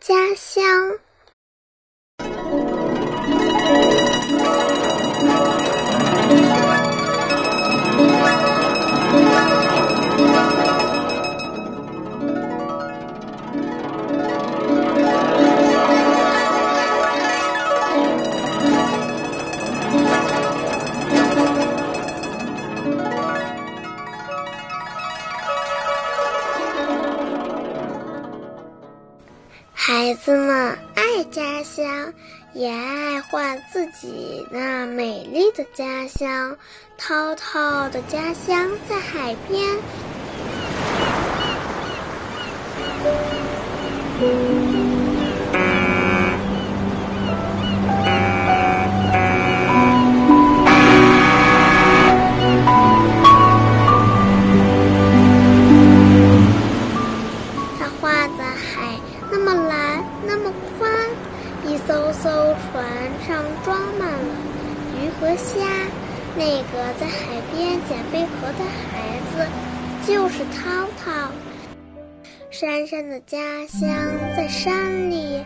家乡。也爱画自己那美丽的家乡。涛涛的家乡在海边。那个在海边捡贝壳的孩子，就是涛涛。珊珊的家乡在山里。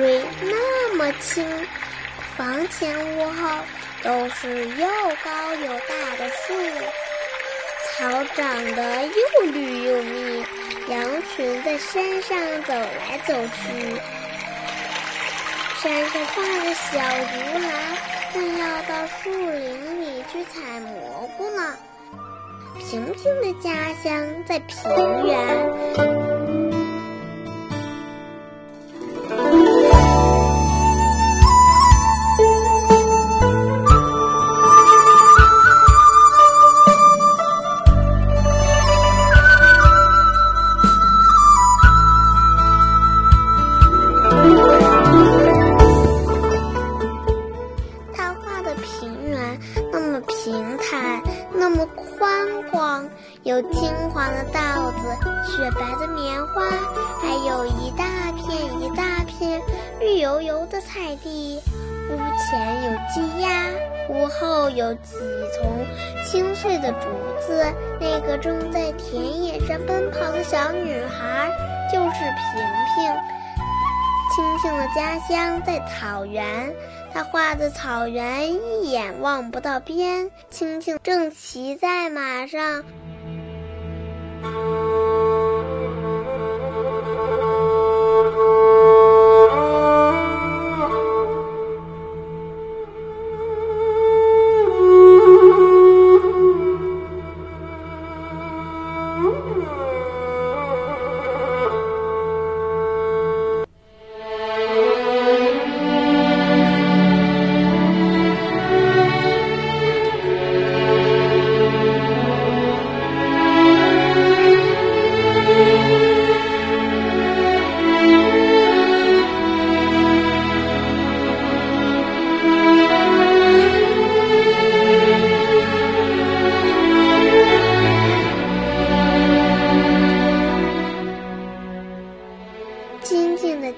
水那么清，房前屋后都是又高又大的树，草长得又绿又密，羊群在山上走来走去。山上画着小竹篮，正要到树林里去采蘑菇呢。平平的家乡在平原。雪白的棉花，还有一大片一大片绿油油的菜地。屋前有鸡鸭，屋后有几丛青翠的竹子。那个正在田野上奔跑的小女孩就是平平。青青的家乡在草原，他画的草原一眼望不到边。青青正骑在马上，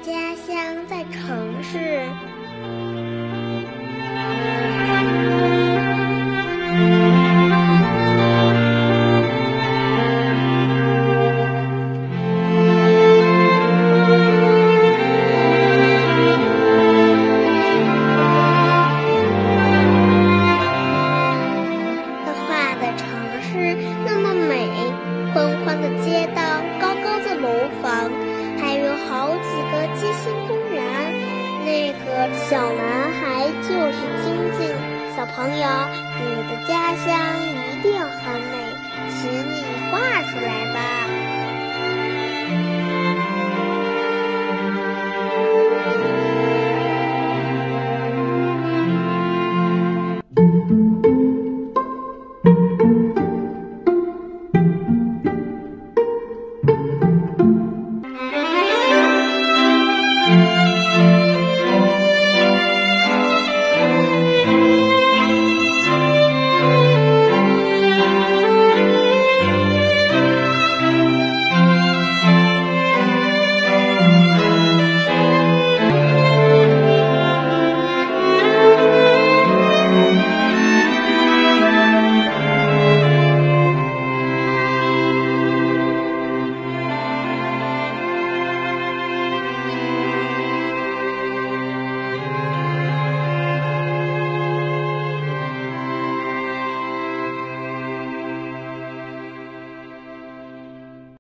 家乡在城市。他画的城市那么美，宽宽的街道，好几个街心公园。那个小男孩就是晶晶。小朋友，你的家乡一定很美，请你画出来吧。